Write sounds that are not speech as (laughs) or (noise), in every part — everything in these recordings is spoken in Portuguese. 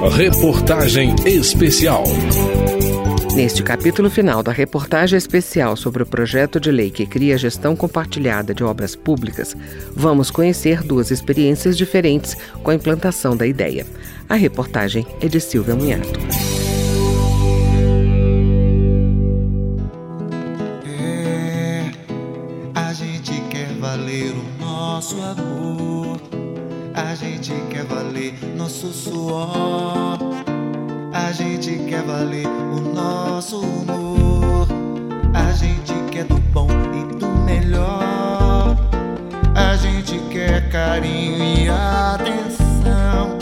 Reportagem Especial. Neste capítulo final da reportagem especial sobre o projeto de lei que cria a gestão compartilhada de obras públicas, vamos conhecer duas experiências diferentes com a implantação da ideia. A reportagem é de Silvia Munhato. É, a gente quer valer o nosso amor, a gente quer valer nosso suor. A gente quer valer o nosso humor. A gente quer do bom e do melhor. A gente quer carinho e atenção.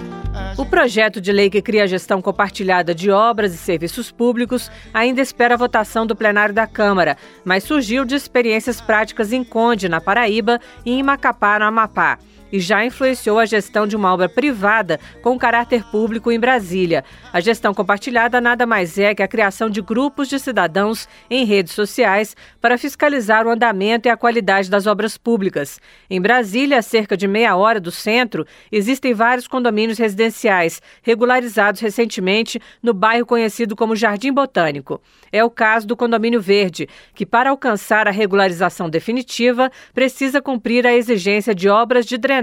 O projeto de lei que cria a gestão compartilhada de obras e serviços públicos ainda espera a votação do plenário da Câmara, mas surgiu de experiências práticas em Conde, na Paraíba, e em Macapá, no Amapá e já influenciou a gestão de uma obra privada com caráter público em Brasília. A gestão compartilhada nada mais é que a criação de grupos de cidadãos em redes sociais para fiscalizar o andamento e a qualidade das obras públicas. Em Brasília, a cerca de meia hora do centro, existem vários condomínios residenciais regularizados recentemente no bairro conhecido como Jardim Botânico. É o caso do Condomínio Verde, que, para alcançar a regularização definitiva, precisa cumprir a exigência de obras de drenagem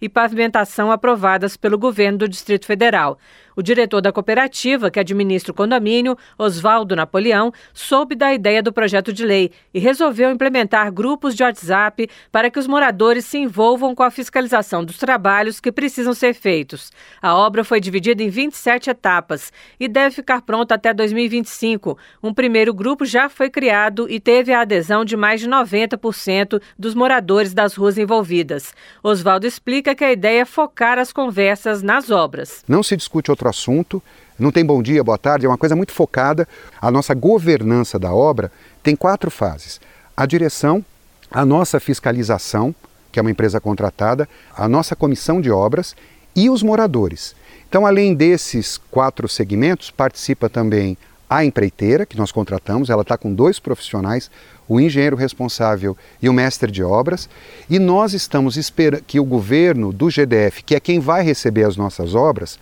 e pavimentação aprovadas pelo governo do Distrito Federal. O diretor da cooperativa, que administra o condomínio, Oswaldo Napoleão, soube da ideia do projeto de lei e resolveu implementar grupos de WhatsApp para que os moradores se envolvam com a fiscalização dos trabalhos que precisam ser feitos. A obra foi dividida em 27 etapas e deve ficar pronta até 2025. Um primeiro grupo já foi criado e teve a adesão de mais de 90% dos moradores das ruas envolvidas. Oswaldo explica que a ideia é focar as conversas nas obras. Não se discute outro assunto, não tem bom dia, boa tarde, é uma coisa muito focada. A nossa governança da obra tem quatro fases: a direção, a nossa fiscalização, que é uma empresa contratada, a nossa comissão de obras e os moradores. Então, além desses quatro segmentos, participa também a empreiteira, que nós contratamos, ela está com dois profissionais, o engenheiro responsável e o mestre de obras, e nós estamos esperando que o governo do GDF, que é quem vai receber as nossas obras,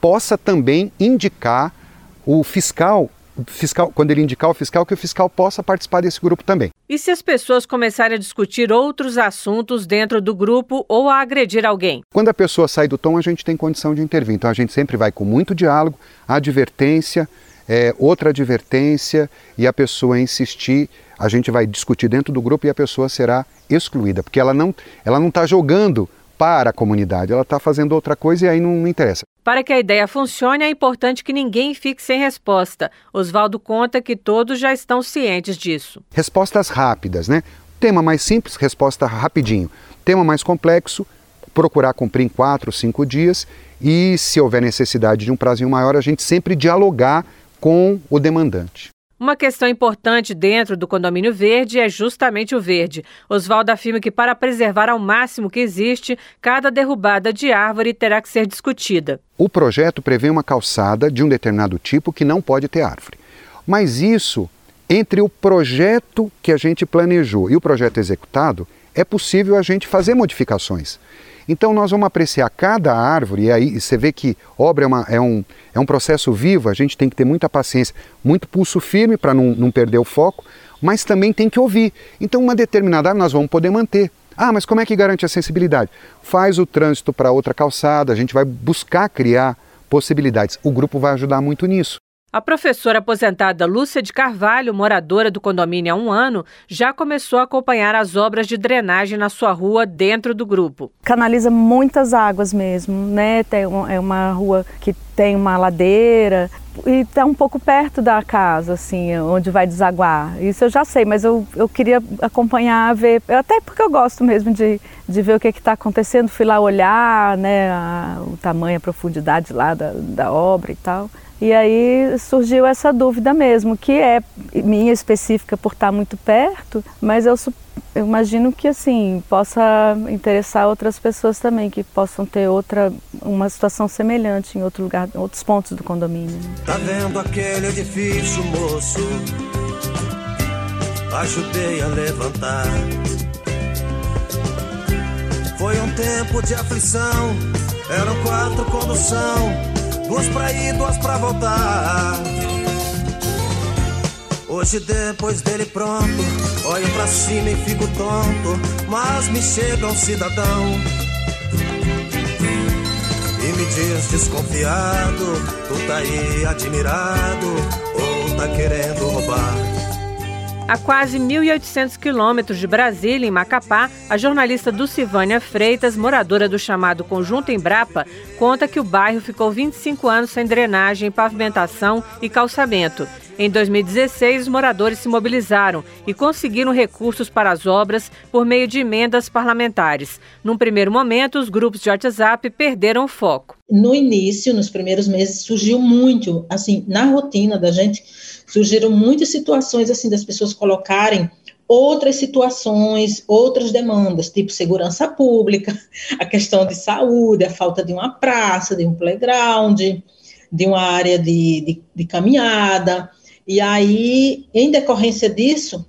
possa também indicar o fiscal, fiscal, quando ele indicar o fiscal, que o fiscal possa participar desse grupo também. E se as pessoas começarem a discutir outros assuntos dentro do grupo ou a agredir alguém? Quando a pessoa sai do tom, a gente tem condição de intervir. Então a gente sempre vai com muito diálogo, advertência, é, outra advertência e a pessoa insistir, a gente vai discutir dentro do grupo e a pessoa será excluída, porque ela não ela não está jogando para a comunidade, ela está fazendo outra coisa e aí não, não interessa. Para que a ideia funcione, é importante que ninguém fique sem resposta. Oswaldo conta que todos já estão cientes disso. Respostas rápidas, né? Tema mais simples, resposta rapidinho. Tema mais complexo, procurar cumprir em quatro, cinco dias. E se houver necessidade de um prazo maior, a gente sempre dialogar com o demandante. Uma questão importante dentro do condomínio verde é justamente o verde. Oswaldo afirma que, para preservar ao máximo que existe, cada derrubada de árvore terá que ser discutida. O projeto prevê uma calçada de um determinado tipo que não pode ter árvore. Mas isso, entre o projeto que a gente planejou e o projeto executado, é possível a gente fazer modificações. Então nós vamos apreciar cada árvore, e aí você vê que obra é, uma, é, um, é um processo vivo, a gente tem que ter muita paciência, muito pulso firme para não, não perder o foco, mas também tem que ouvir. Então uma determinada árvore nós vamos poder manter. Ah, mas como é que garante a sensibilidade? Faz o trânsito para outra calçada, a gente vai buscar criar possibilidades. O grupo vai ajudar muito nisso. A professora aposentada Lúcia de Carvalho, moradora do condomínio há um ano, já começou a acompanhar as obras de drenagem na sua rua dentro do grupo. Canaliza muitas águas mesmo, né? Tem, é uma rua que tem uma ladeira e está um pouco perto da casa, assim, onde vai desaguar. Isso eu já sei, mas eu, eu queria acompanhar, ver, até porque eu gosto mesmo de, de ver o que é está acontecendo. Fui lá olhar, né, a, o tamanho, a profundidade lá da, da obra e tal. E aí surgiu essa dúvida mesmo, que é minha específica por estar muito perto, mas eu, eu imagino que assim possa interessar outras pessoas também que possam ter outra uma situação semelhante em outro lugar, em outros pontos do condomínio. Né? Tá vendo aquele edifício, moço? Ajudei a levantar. Foi um tempo de aflição, eram quatro condução Duas pra ir, duas pra voltar. Hoje depois dele pronto, olho pra cima e fico tonto, mas me chega um cidadão e me diz desconfiado, tu tá aí admirado ou tá querendo roubar? A quase 1.800 quilômetros de Brasília, em Macapá, a jornalista Dulcivânia Freitas, moradora do chamado Conjunto Embrapa, conta que o bairro ficou 25 anos sem drenagem, pavimentação e calçamento. Em 2016, os moradores se mobilizaram e conseguiram recursos para as obras por meio de emendas parlamentares. Num primeiro momento, os grupos de WhatsApp perderam o foco. No início, nos primeiros meses, surgiu muito, assim, na rotina da gente, surgiram muitas situações assim das pessoas colocarem outras situações, outras demandas, tipo segurança pública, (laughs) a questão de saúde, a falta de uma praça, de um playground, de uma área de, de, de caminhada. E aí, em decorrência disso,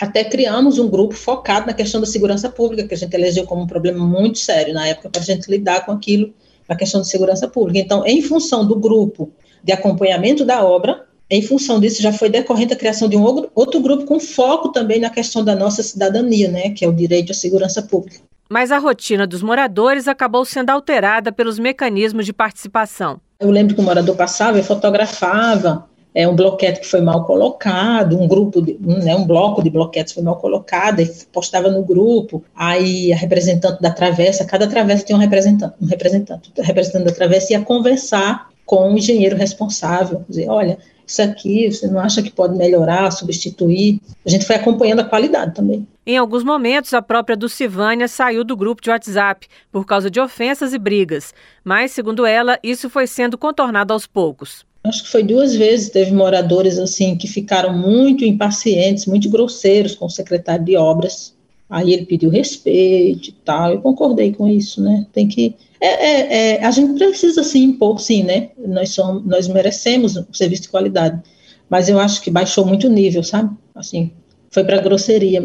até criamos um grupo focado na questão da segurança pública, que a gente elegeu como um problema muito sério na época para a gente lidar com aquilo, a questão de segurança pública. Então, em função do grupo de acompanhamento da obra, em função disso, já foi decorrente a criação de um outro grupo com foco também na questão da nossa cidadania, né, que é o direito à segurança pública. Mas a rotina dos moradores acabou sendo alterada pelos mecanismos de participação. Eu lembro que o morador passava e fotografava é, um bloquete que foi mal colocado, um grupo, de, um, né, um bloco de bloquetes foi mal colocado, e postava no grupo, aí a representante da travessa, cada travessa tinha um representante, um representante, o representante da travessa ia conversar com o engenheiro responsável, dizer, olha, isso aqui, você não acha que pode melhorar, substituir? A gente foi acompanhando a qualidade também. Em alguns momentos, a própria Dulcivânia saiu do grupo de WhatsApp por causa de ofensas e brigas. Mas, segundo ela, isso foi sendo contornado aos poucos. Acho que foi duas vezes, teve moradores assim que ficaram muito impacientes, muito grosseiros com o secretário de obras. Aí ele pediu respeito e tal. Eu concordei com isso, né? Tem que é, é, é, a gente precisa sim impor, sim, né? Nós, somos, nós merecemos um serviço de qualidade, mas eu acho que baixou muito o nível, sabe? Assim, foi para grosseria.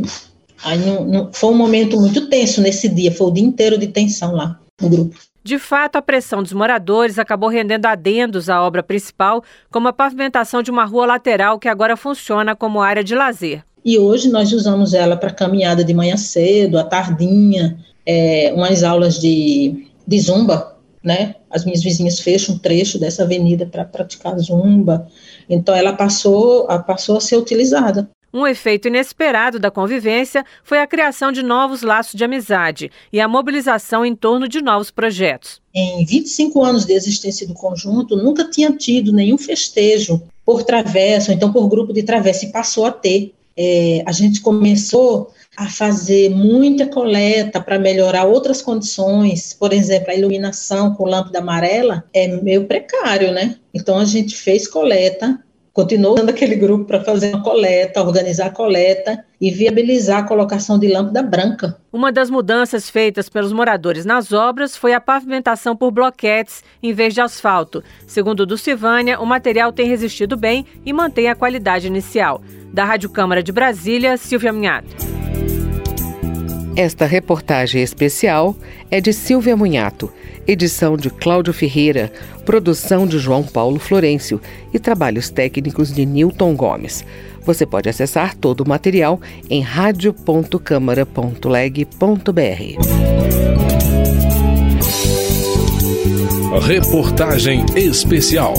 Aí não, não, foi um momento muito tenso nesse dia, foi o dia inteiro de tensão lá no grupo. De fato, a pressão dos moradores acabou rendendo adendos à obra principal, como a pavimentação de uma rua lateral que agora funciona como área de lazer. E hoje nós usamos ela para caminhada de manhã cedo, à tardinha, é, umas aulas de de zumba, né? As minhas vizinhas fecham um trecho dessa avenida para praticar zumba. Então ela passou, passou a ser utilizada. Um efeito inesperado da convivência foi a criação de novos laços de amizade e a mobilização em torno de novos projetos. Em 25 anos de existência do conjunto, nunca tinha tido nenhum festejo por travessa, ou então por grupo de travessa, e passou a ter. É, a gente começou a fazer muita coleta para melhorar outras condições, por exemplo, a iluminação com lâmpada amarela é meio precário, né? Então a gente fez coleta, continuou dando aquele grupo para fazer uma coleta, organizar a coleta e viabilizar a colocação de lâmpada branca. Uma das mudanças feitas pelos moradores nas obras foi a pavimentação por bloquetes em vez de asfalto. Segundo do Silvânia, o material tem resistido bem e mantém a qualidade inicial. Da Rádio Câmara de Brasília, Silvia Minhato. Esta reportagem especial é de Silvia Munhato, edição de Cláudio Ferreira, produção de João Paulo Florencio e trabalhos técnicos de Newton Gomes. Você pode acessar todo o material em radio.câmara.leg.br. Reportagem especial.